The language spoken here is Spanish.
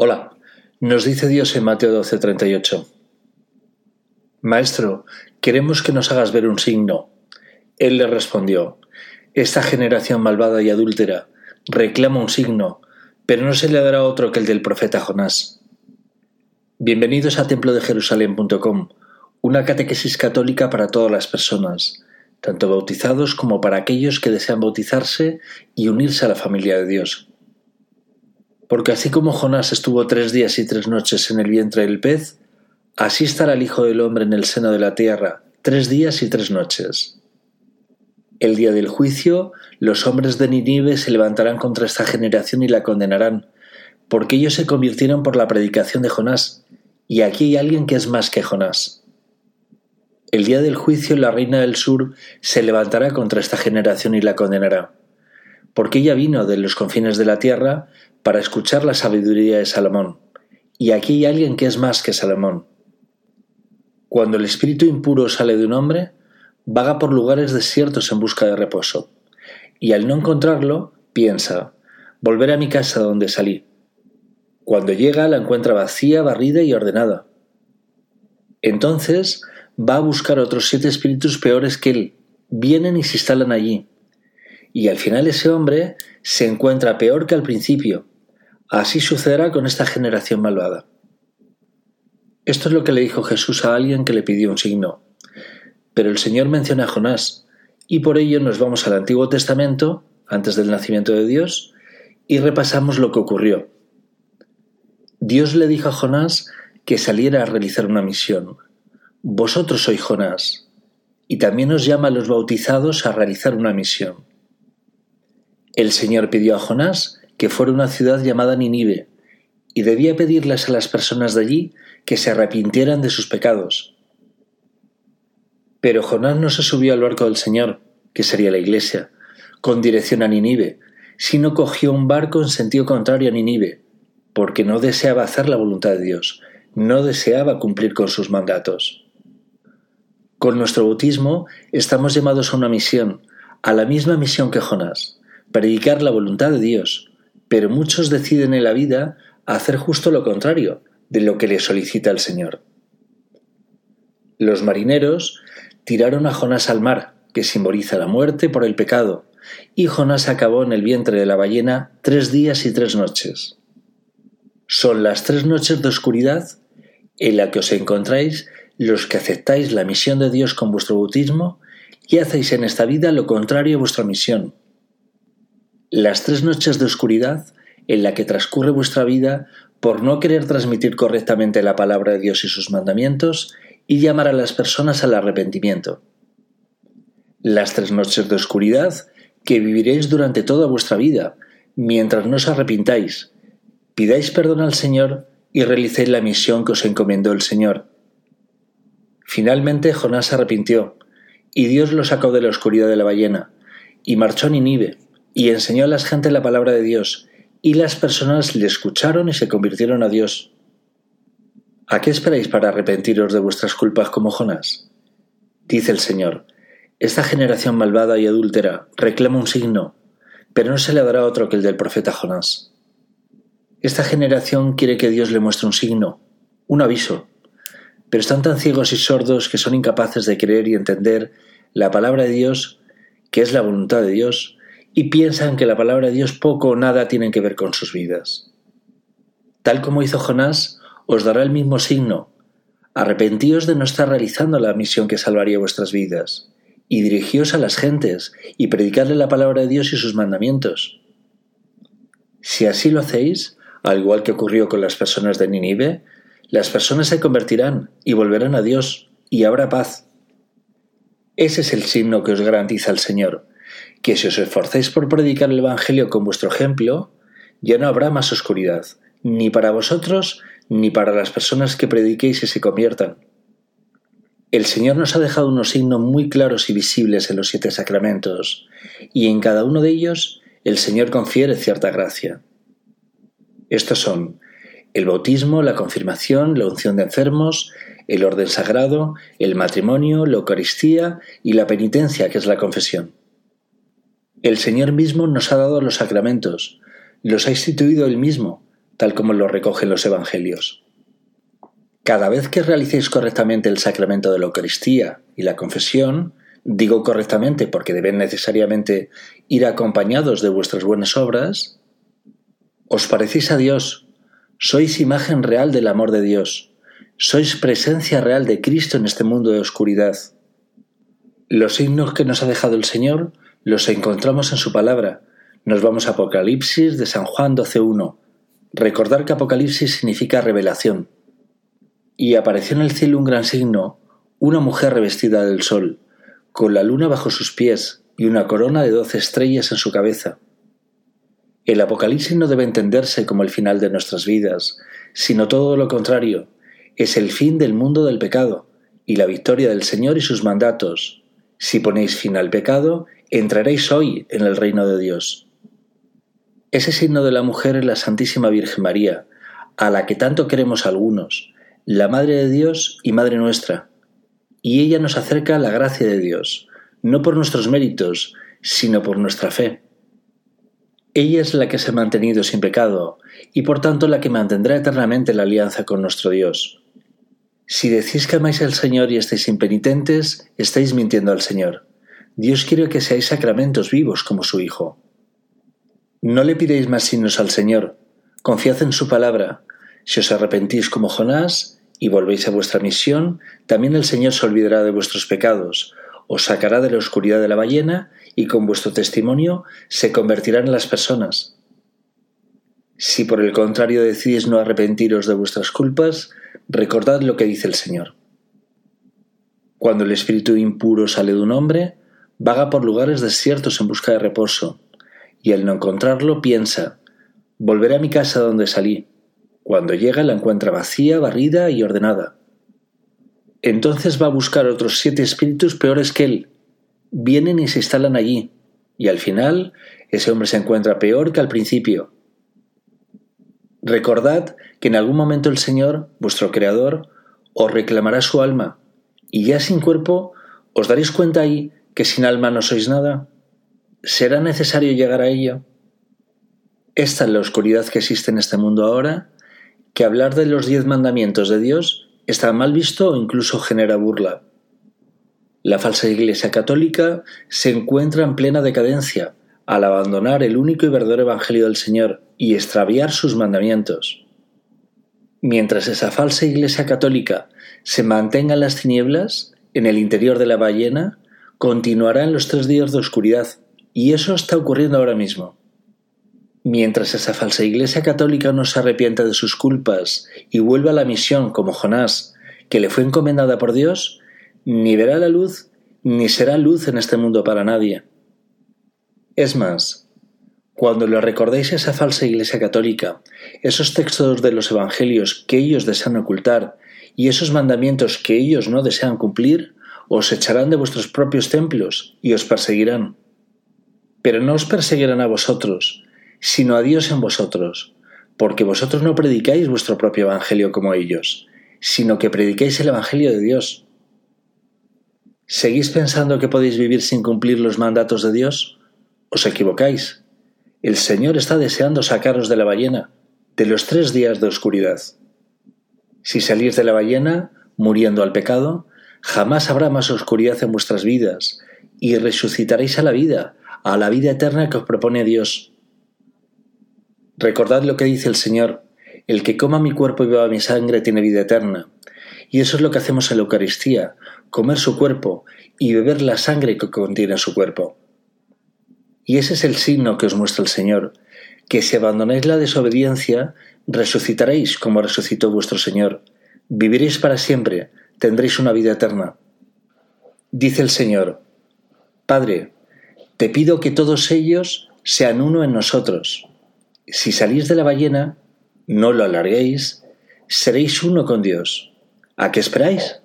Hola, nos dice Dios en Mateo 12:38. Maestro, queremos que nos hagas ver un signo. Él le respondió, Esta generación malvada y adúltera reclama un signo, pero no se le dará otro que el del profeta Jonás. Bienvenidos a templodejerusalén.com, una catequesis católica para todas las personas, tanto bautizados como para aquellos que desean bautizarse y unirse a la familia de Dios. Porque así como Jonás estuvo tres días y tres noches en el vientre del pez, así estará el Hijo del Hombre en el seno de la tierra, tres días y tres noches. El día del juicio, los hombres de Ninive se levantarán contra esta generación y la condenarán, porque ellos se convirtieron por la predicación de Jonás, y aquí hay alguien que es más que Jonás. El día del juicio la reina del sur se levantará contra esta generación y la condenará, porque ella vino de los confines de la tierra para escuchar la sabiduría de Salomón. Y aquí hay alguien que es más que Salomón. Cuando el espíritu impuro sale de un hombre, vaga por lugares desiertos en busca de reposo, y al no encontrarlo, piensa, volver a mi casa donde salí. Cuando llega la encuentra vacía, barrida y ordenada. Entonces va a buscar otros siete espíritus peores que él, vienen y se instalan allí. Y al final ese hombre se encuentra peor que al principio. Así sucederá con esta generación malvada. Esto es lo que le dijo Jesús a alguien que le pidió un signo. Pero el Señor menciona a Jonás, y por ello nos vamos al Antiguo Testamento, antes del nacimiento de Dios, y repasamos lo que ocurrió. Dios le dijo a Jonás que saliera a realizar una misión. Vosotros sois Jonás, y también os llama a los bautizados a realizar una misión. El Señor pidió a Jonás que fuera una ciudad llamada Ninive, y debía pedirles a las personas de allí que se arrepintieran de sus pecados. Pero Jonás no se subió al barco del Señor, que sería la iglesia, con dirección a Ninive, sino cogió un barco en sentido contrario a Ninive, porque no deseaba hacer la voluntad de Dios, no deseaba cumplir con sus mandatos. Con nuestro bautismo estamos llamados a una misión, a la misma misión que Jonás predicar la voluntad de Dios, pero muchos deciden en la vida hacer justo lo contrario de lo que le solicita el Señor. Los marineros tiraron a Jonás al mar, que simboliza la muerte por el pecado, y Jonás acabó en el vientre de la ballena tres días y tres noches. Son las tres noches de oscuridad en la que os encontráis los que aceptáis la misión de Dios con vuestro bautismo y hacéis en esta vida lo contrario a vuestra misión, las tres noches de oscuridad en la que transcurre vuestra vida por no querer transmitir correctamente la palabra de Dios y sus mandamientos y llamar a las personas al arrepentimiento. Las tres noches de oscuridad que viviréis durante toda vuestra vida, mientras no os arrepintáis, pidáis perdón al Señor y realicéis la misión que os encomendó el Señor. Finalmente Jonás se arrepintió, y Dios lo sacó de la oscuridad de la ballena, y marchó a Ninive, y enseñó a la gente la palabra de Dios, y las personas le escucharon y se convirtieron a Dios. ¿A qué esperáis para arrepentiros de vuestras culpas como Jonás? Dice el Señor, esta generación malvada y adúltera reclama un signo, pero no se le dará otro que el del profeta Jonás. Esta generación quiere que Dios le muestre un signo, un aviso, pero están tan ciegos y sordos que son incapaces de creer y entender la palabra de Dios, que es la voluntad de Dios, y piensan que la palabra de Dios poco o nada tiene que ver con sus vidas. Tal como hizo Jonás, os dará el mismo signo. Arrepentíos de no estar realizando la misión que salvaría vuestras vidas, y dirigíos a las gentes, y predicarle la palabra de Dios y sus mandamientos. Si así lo hacéis, al igual que ocurrió con las personas de Ninive, las personas se convertirán y volverán a Dios, y habrá paz. Ese es el signo que os garantiza el Señor, que si os esforcéis por predicar el Evangelio con vuestro ejemplo, ya no habrá más oscuridad, ni para vosotros, ni para las personas que prediquéis y se conviertan. El Señor nos ha dejado unos signos muy claros y visibles en los siete sacramentos, y en cada uno de ellos el Señor confiere cierta gracia. Estos son el bautismo, la confirmación, la unción de enfermos, el orden sagrado, el matrimonio, la Eucaristía y la penitencia, que es la confesión. El Señor mismo nos ha dado los sacramentos, los ha instituido Él mismo, tal como lo recogen los Evangelios. Cada vez que realicéis correctamente el sacramento de la Eucaristía y la confesión, digo correctamente porque deben necesariamente ir acompañados de vuestras buenas obras, os parecéis a Dios, sois imagen real del amor de Dios, sois presencia real de Cristo en este mundo de oscuridad. Los signos que nos ha dejado el Señor los encontramos en su palabra. Nos vamos a Apocalipsis de San Juan 12.1. Recordar que Apocalipsis significa revelación. Y apareció en el cielo un gran signo, una mujer revestida del sol, con la luna bajo sus pies y una corona de doce estrellas en su cabeza. El Apocalipsis no debe entenderse como el final de nuestras vidas, sino todo lo contrario, es el fin del mundo del pecado y la victoria del Señor y sus mandatos. Si ponéis fin al pecado, entraréis hoy en el reino de Dios. Ese signo de la mujer es la Santísima Virgen María, a la que tanto queremos algunos, la Madre de Dios y Madre nuestra. Y ella nos acerca la gracia de Dios, no por nuestros méritos, sino por nuestra fe. Ella es la que se ha mantenido sin pecado, y por tanto la que mantendrá eternamente la alianza con nuestro Dios. Si decís que amáis al Señor y estáis impenitentes, estáis mintiendo al Señor. Dios quiere que seáis sacramentos vivos como su Hijo. No le pidéis más signos al Señor. Confiad en su palabra. Si os arrepentís como Jonás y volvéis a vuestra misión, también el Señor se olvidará de vuestros pecados, os sacará de la oscuridad de la ballena y con vuestro testimonio se convertirán en las personas. Si por el contrario decidís no arrepentiros de vuestras culpas, Recordad lo que dice el Señor. Cuando el espíritu impuro sale de un hombre, vaga por lugares desiertos en busca de reposo, y al no encontrarlo piensa, volveré a mi casa donde salí. Cuando llega la encuentra vacía, barrida y ordenada. Entonces va a buscar otros siete espíritus peores que él. Vienen y se instalan allí, y al final ese hombre se encuentra peor que al principio, Recordad que en algún momento el Señor, vuestro Creador, os reclamará su alma, y ya sin cuerpo, ¿os daréis cuenta ahí que sin alma no sois nada? ¿Será necesario llegar a ello? Esta es la oscuridad que existe en este mundo ahora, que hablar de los diez mandamientos de Dios está mal visto o incluso genera burla. La falsa Iglesia católica se encuentra en plena decadencia al abandonar el único y verdadero Evangelio del Señor y extraviar sus mandamientos. Mientras esa falsa Iglesia católica se mantenga en las tinieblas, en el interior de la ballena, continuará en los tres días de oscuridad, y eso está ocurriendo ahora mismo. Mientras esa falsa Iglesia católica no se arrepienta de sus culpas y vuelva a la misión como Jonás, que le fue encomendada por Dios, ni verá la luz ni será luz en este mundo para nadie. Es más, cuando le recordéis a esa falsa Iglesia católica, esos textos de los Evangelios que ellos desean ocultar y esos mandamientos que ellos no desean cumplir, os echarán de vuestros propios templos y os perseguirán. Pero no os perseguirán a vosotros, sino a Dios en vosotros, porque vosotros no predicáis vuestro propio Evangelio como ellos, sino que predicáis el Evangelio de Dios. ¿Seguís pensando que podéis vivir sin cumplir los mandatos de Dios? Os equivocáis. El Señor está deseando sacaros de la ballena, de los tres días de oscuridad. Si salís de la ballena, muriendo al pecado, jamás habrá más oscuridad en vuestras vidas, y resucitaréis a la vida, a la vida eterna que os propone Dios. Recordad lo que dice el Señor, el que coma mi cuerpo y beba mi sangre tiene vida eterna. Y eso es lo que hacemos en la Eucaristía, comer su cuerpo y beber la sangre que contiene su cuerpo. Y ese es el signo que os muestra el Señor, que si abandonáis la desobediencia, resucitaréis como resucitó vuestro Señor, viviréis para siempre, tendréis una vida eterna. Dice el Señor, Padre, te pido que todos ellos sean uno en nosotros. Si salís de la ballena, no lo alarguéis, seréis uno con Dios. ¿A qué esperáis?